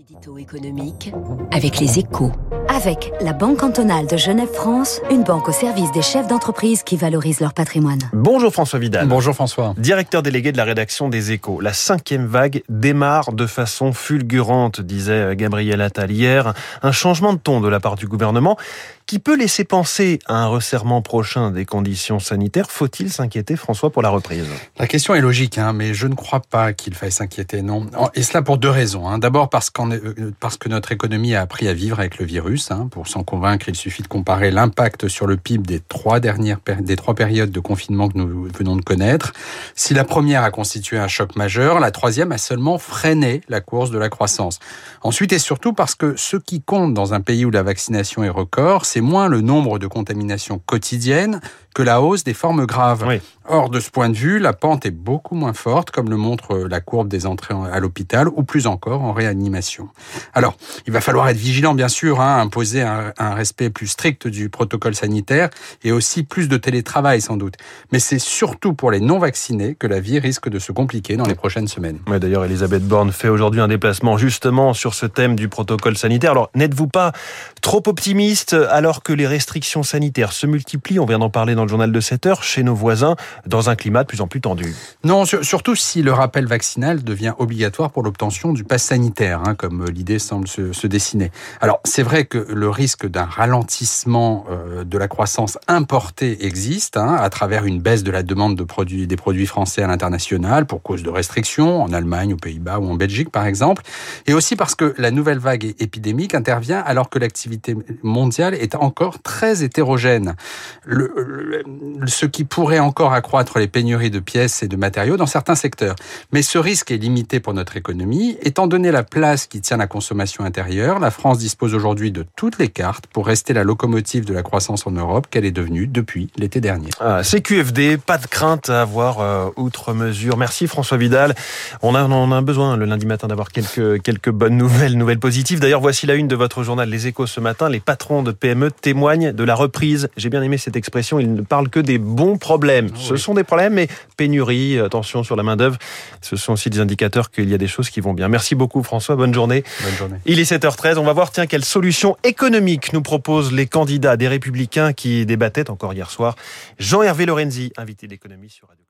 L'édito économique avec les échos. Avec la Banque cantonale de Genève-France, une banque au service des chefs d'entreprise qui valorisent leur patrimoine. Bonjour François Vidal. Bonjour François. Directeur délégué de la rédaction des échos. La cinquième vague démarre de façon fulgurante, disait Gabriel Attal hier. Un changement de ton de la part du gouvernement qui peut laisser penser à un resserrement prochain des conditions sanitaires. Faut-il s'inquiéter, François, pour la reprise? La question est logique, hein, mais je ne crois pas qu'il faille s'inquiéter, non. Et cela pour deux raisons. Hein. D'abord euh, parce que notre économie a appris à vivre avec le virus. Hein. Pour s'en convaincre, il suffit de comparer l'impact sur le PIB des trois dernières des trois périodes de confinement que nous venons de connaître. Si la première a constitué un choc majeur, la troisième a seulement freiné la course de la croissance. Ensuite et surtout parce que ce qui compte dans un pays où la vaccination est record, c'est moins le nombre de contaminations quotidiennes que la hausse des formes graves. Or, de ce point de vue, la pente est beaucoup moins forte, comme le montre la courbe des entrées à l'hôpital, ou plus encore en réanimation. Alors, il va falloir être vigilant, bien sûr, hein, imposer un, respect plus strict du protocole sanitaire et aussi plus de télétravail, sans doute. Mais c'est surtout pour les non-vaccinés que la vie risque de se compliquer dans les prochaines semaines. Ouais, D'ailleurs, Elisabeth Borne fait aujourd'hui un déplacement justement sur ce thème du protocole sanitaire. Alors, n'êtes-vous pas trop optimiste alors que les restrictions sanitaires se multiplient? On vient d'en parler dans le journal de 7 heures chez nos voisins dans un climat de plus en plus tendu. Non, surtout si le rappel vaccinal devient obligatoire pour l'obtention du pass sanitaire, hein, comme l'idée semble se, dessiner. Alors, c'est vrai que le risque d'un ralentissement euh, de la croissance importée existe, hein, à travers une baisse de la demande de produits, des produits français à l'international pour cause de restrictions, en Allemagne, aux Pays-Bas ou en Belgique par exemple, et aussi parce que la nouvelle vague épidémique intervient alors que l'activité mondiale est encore très hétérogène. Ce qui pourrait encore accroître les pénuries de pièces et de matériaux dans certains secteurs. Mais ce risque est limité pour notre économie. Étant donné la place qui tient la consommation intérieure, la France dispose aujourd'hui de toutes les cartes pour rester la locomotive de la croissance en Europe qu'elle est devenue depuis l'été dernier. Ah, CQFD, pas de crainte à avoir euh, outre mesure. Merci François Vidal. On a, on a besoin le lundi matin d'avoir quelques, quelques bonnes nouvelles, nouvelles positives. D'ailleurs, voici la une de votre journal Les Échos ce matin. Les patrons de PME témoignent de la reprise. J'ai bien aimé cette expression. Ils ne parlent que des bons problèmes. Ah Ce sont des problèmes, mais pénurie, attention sur la main-d'œuvre. Ce sont aussi des indicateurs qu'il y a des choses qui vont bien. Merci beaucoup François. Bonne journée. Bonne journée. Il est 7h13. On va voir, tiens, quelle solution économique nous proposent les candidats des Républicains qui débattaient encore hier soir. Jean-Hervé Lorenzi, invité d'économie sur Radio.